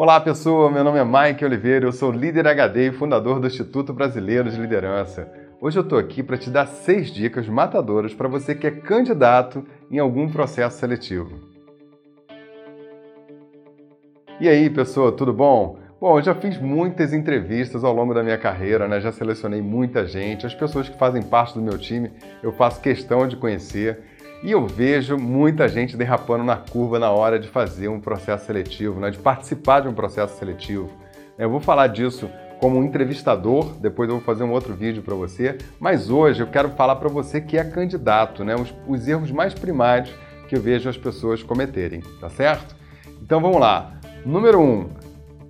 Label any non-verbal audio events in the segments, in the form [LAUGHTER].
Olá pessoal, meu nome é Mike Oliveira, eu sou líder HD e fundador do Instituto Brasileiro de Liderança. Hoje eu estou aqui para te dar seis dicas matadoras para você que é candidato em algum processo seletivo. E aí pessoal, tudo bom? Bom, eu já fiz muitas entrevistas ao longo da minha carreira, né? já selecionei muita gente, as pessoas que fazem parte do meu time eu faço questão de conhecer. E eu vejo muita gente derrapando na curva na hora de fazer um processo seletivo, né? de participar de um processo seletivo. Eu vou falar disso como entrevistador, depois eu vou fazer um outro vídeo para você, mas hoje eu quero falar para você que é candidato, né? os, os erros mais primários que eu vejo as pessoas cometerem, tá certo? Então vamos lá. Número 1. Um,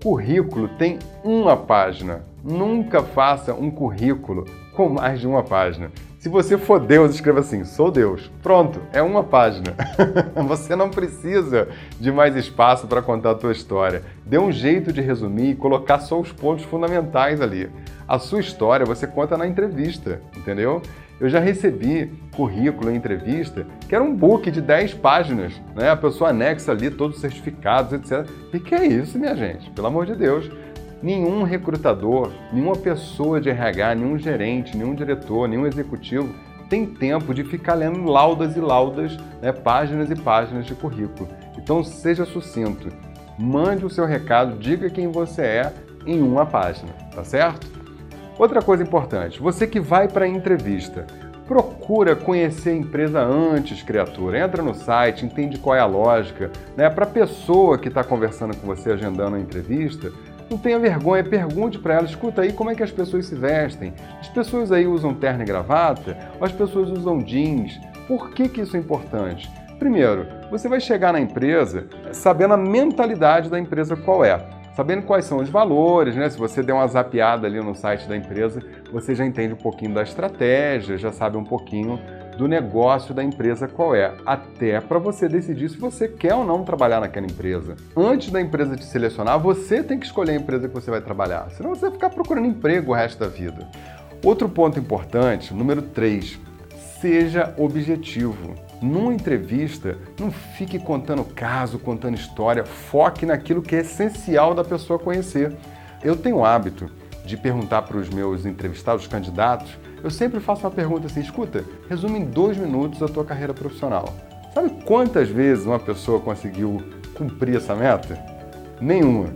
currículo tem uma página. Nunca faça um currículo com mais de uma página. Se você for Deus, escreva assim: sou Deus. Pronto, é uma página. [LAUGHS] você não precisa de mais espaço para contar a tua história. Dê um jeito de resumir e colocar só os pontos fundamentais ali. A sua história você conta na entrevista, entendeu? Eu já recebi currículo em entrevista que era um book de 10 páginas, né? A pessoa anexa ali todos os certificados, etc. E que é isso, minha gente? Pelo amor de Deus. Nenhum recrutador, nenhuma pessoa de RH, nenhum gerente, nenhum diretor, nenhum executivo tem tempo de ficar lendo laudas e laudas, né, páginas e páginas de currículo. Então seja sucinto, mande o seu recado, diga quem você é em uma página, tá certo? Outra coisa importante, você que vai para a entrevista, procura conhecer a empresa antes, criatura. Entra no site, entende qual é a lógica. Né? Para a pessoa que está conversando com você, agendando a entrevista, não tenha vergonha, pergunte para ela, escuta aí como é que as pessoas se vestem. As pessoas aí usam terno e gravata ou as pessoas usam jeans? Por que, que isso é importante? Primeiro, você vai chegar na empresa sabendo a mentalidade da empresa qual é, sabendo quais são os valores, né? Se você der uma zapiada ali no site da empresa, você já entende um pouquinho da estratégia, já sabe um pouquinho do negócio da empresa qual é, até para você decidir se você quer ou não trabalhar naquela empresa. Antes da empresa te selecionar, você tem que escolher a empresa que você vai trabalhar, senão você vai ficar procurando emprego o resto da vida. Outro ponto importante, número 3, seja objetivo. Numa entrevista, não fique contando caso, contando história, foque naquilo que é essencial da pessoa conhecer. Eu tenho o hábito de perguntar para os meus entrevistados, candidatos, eu sempre faço uma pergunta assim: escuta, resume em dois minutos a tua carreira profissional. Sabe quantas vezes uma pessoa conseguiu cumprir essa meta? Nenhuma.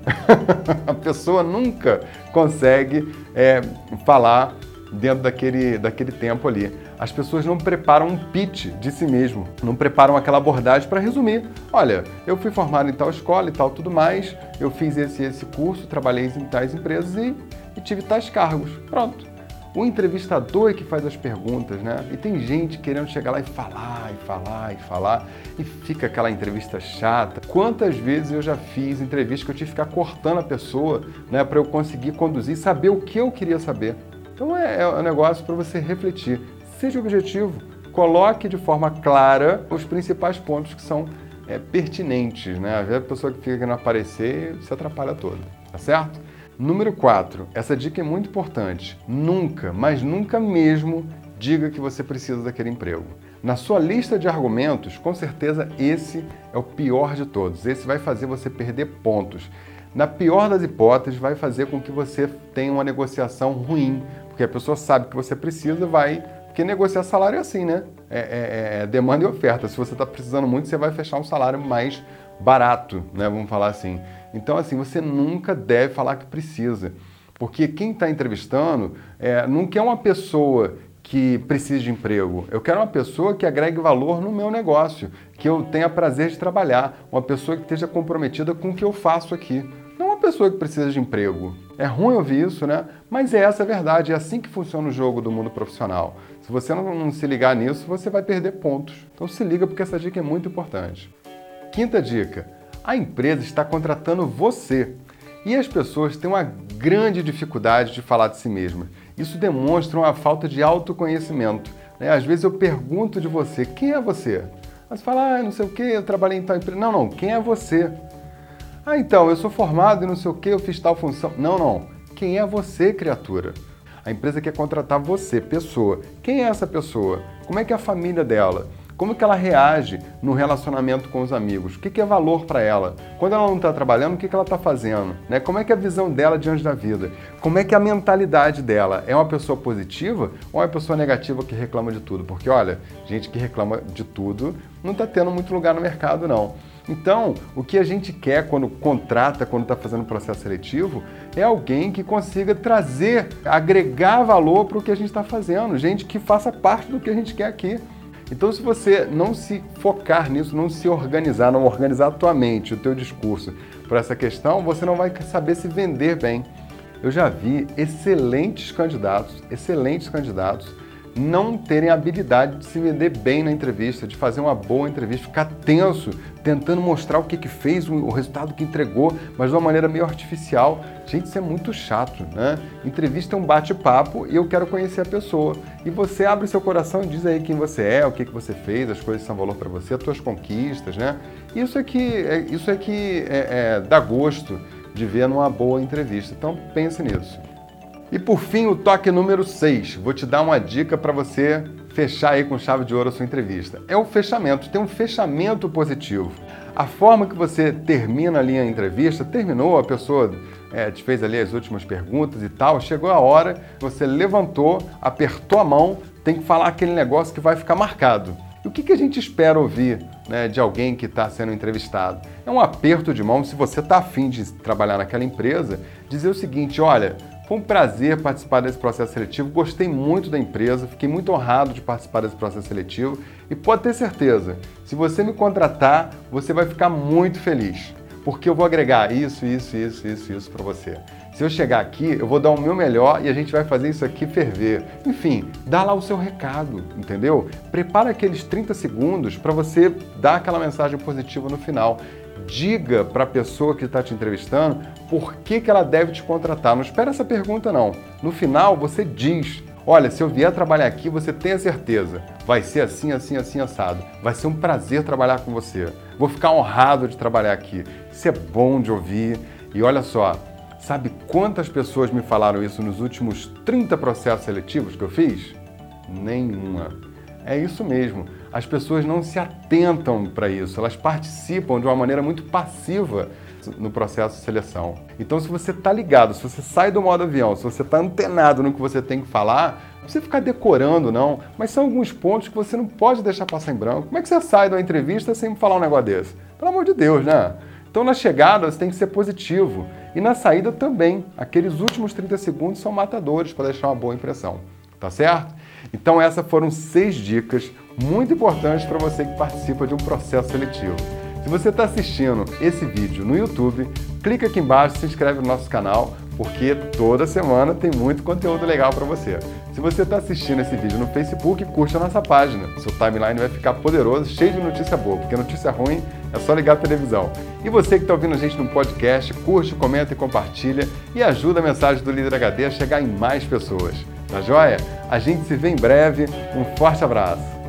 [LAUGHS] a pessoa nunca consegue é, falar dentro daquele, daquele tempo ali. As pessoas não preparam um pitch de si mesmo, não preparam aquela abordagem para resumir. Olha, eu fui formado em tal escola e tal tudo mais, eu fiz esse esse curso, trabalhei em tais empresas e, e tive tais cargos. Pronto. O entrevistador é que faz as perguntas, né? E tem gente querendo chegar lá e falar, e falar, e falar, e fica aquela entrevista chata. Quantas vezes eu já fiz entrevistas que eu tive que ficar cortando a pessoa, né, para eu conseguir conduzir, saber o que eu queria saber. Então é, é um negócio para você refletir. Seja objetivo, coloque de forma clara os principais pontos que são é, pertinentes, né? Às vezes a pessoa que fica querendo aparecer se atrapalha toda, tá certo? Número 4, essa dica é muito importante. Nunca, mas nunca mesmo, diga que você precisa daquele emprego. Na sua lista de argumentos, com certeza esse é o pior de todos. Esse vai fazer você perder pontos. Na pior das hipóteses, vai fazer com que você tenha uma negociação ruim, porque a pessoa sabe que você precisa, vai. Porque negociar salário é assim, né? É, é, é demanda e oferta. Se você está precisando muito, você vai fechar um salário mais barato, né? Vamos falar assim. Então, assim, você nunca deve falar que precisa. Porque quem está entrevistando é, não quer uma pessoa que precise de emprego. Eu quero uma pessoa que agregue valor no meu negócio, que eu tenha prazer de trabalhar, uma pessoa que esteja comprometida com o que eu faço aqui. Não uma pessoa que precisa de emprego. É ruim ouvir isso, né? Mas é essa a verdade, é assim que funciona o jogo do mundo profissional. Se você não, não se ligar nisso, você vai perder pontos. Então se liga porque essa dica é muito importante. Quinta dica: a empresa está contratando você. E as pessoas têm uma grande dificuldade de falar de si mesmas. Isso demonstra uma falta de autoconhecimento. Né? Às vezes eu pergunto de você, quem é você? Mas você fala, ah, não sei o que, eu trabalhei em tal empresa. Não, não, quem é você? Ah, então, eu sou formado e não sei o que, eu fiz tal função. Não, não. Quem é você, criatura? A empresa quer contratar você, pessoa. Quem é essa pessoa? Como é que é a família dela? Como que ela reage no relacionamento com os amigos, o que, que é valor para ela. Quando ela não está trabalhando, o que, que ela está fazendo? Né? Como é que é a visão dela diante da vida? Como é que é a mentalidade dela? É uma pessoa positiva ou é uma pessoa negativa que reclama de tudo? Porque, olha, gente que reclama de tudo não está tendo muito lugar no mercado, não. Então, o que a gente quer quando contrata, quando está fazendo processo seletivo, é alguém que consiga trazer, agregar valor para o que a gente está fazendo, gente que faça parte do que a gente quer aqui. Então, se você não se focar nisso, não se organizar, não organizar a tua mente, o teu discurso para essa questão, você não vai saber se vender bem. Eu já vi excelentes candidatos, excelentes candidatos não terem a habilidade de se vender bem na entrevista, de fazer uma boa entrevista, ficar tenso, tentando mostrar o que, que fez, o resultado que entregou, mas de uma maneira meio artificial. Gente, isso é muito chato, né? Entrevista é um bate-papo e eu quero conhecer a pessoa. E você abre seu coração e diz aí quem você é, o que, que você fez, as coisas que são valor para você, as suas conquistas, né? Isso é que, é, isso é que é, é, dá gosto de ver numa boa entrevista. Então pense nisso. E por fim, o toque número 6. Vou te dar uma dica para você fechar aí com chave de ouro a sua entrevista. É o fechamento, tem um fechamento positivo. A forma que você termina ali a entrevista, terminou, a pessoa é, te fez ali as últimas perguntas e tal, chegou a hora, você levantou, apertou a mão, tem que falar aquele negócio que vai ficar marcado. E o que, que a gente espera ouvir né, de alguém que está sendo entrevistado? É um aperto de mão, se você está afim de trabalhar naquela empresa, dizer o seguinte: olha, foi um prazer participar desse processo seletivo, gostei muito da empresa, fiquei muito honrado de participar desse processo seletivo e pode ter certeza, se você me contratar, você vai ficar muito feliz, porque eu vou agregar isso, isso, isso, isso, isso para você. Se eu chegar aqui, eu vou dar o meu melhor e a gente vai fazer isso aqui ferver. Enfim, dá lá o seu recado, entendeu? Prepara aqueles 30 segundos para você dar aquela mensagem positiva no final diga para a pessoa que está te entrevistando por que, que ela deve te contratar. Não espera essa pergunta, não. No final, você diz: Olha, se eu vier trabalhar aqui, você tenha certeza. Vai ser assim, assim, assim, assado. Vai ser um prazer trabalhar com você. Vou ficar honrado de trabalhar aqui. Isso é bom de ouvir. E olha só, sabe quantas pessoas me falaram isso nos últimos 30 processos seletivos que eu fiz? Nenhuma. É isso mesmo as pessoas não se atentam para isso, elas participam de uma maneira muito passiva no processo de seleção. Então, se você está ligado, se você sai do modo avião, se você está antenado no que você tem que falar, não precisa ficar decorando, não, mas são alguns pontos que você não pode deixar passar em branco. Como é que você sai de uma entrevista sem falar um negócio desse? Pelo amor de Deus, né? Então, na chegada, você tem que ser positivo. E na saída também. Aqueles últimos 30 segundos são matadores para deixar uma boa impressão. Tá certo? Então, essas foram seis dicas muito importantes para você que participa de um processo seletivo. Se você está assistindo esse vídeo no YouTube, clica aqui embaixo, se inscreve no nosso canal, porque toda semana tem muito conteúdo legal para você. Se você está assistindo esse vídeo no Facebook, curte a nossa página. Seu timeline vai ficar poderoso, cheio de notícia boa, porque notícia ruim é só ligar a televisão. E você que está ouvindo a gente no podcast, curte, comenta e compartilha e ajuda a mensagem do Líder HD a chegar em mais pessoas. Tá joia? A gente se vê em breve. Um forte abraço.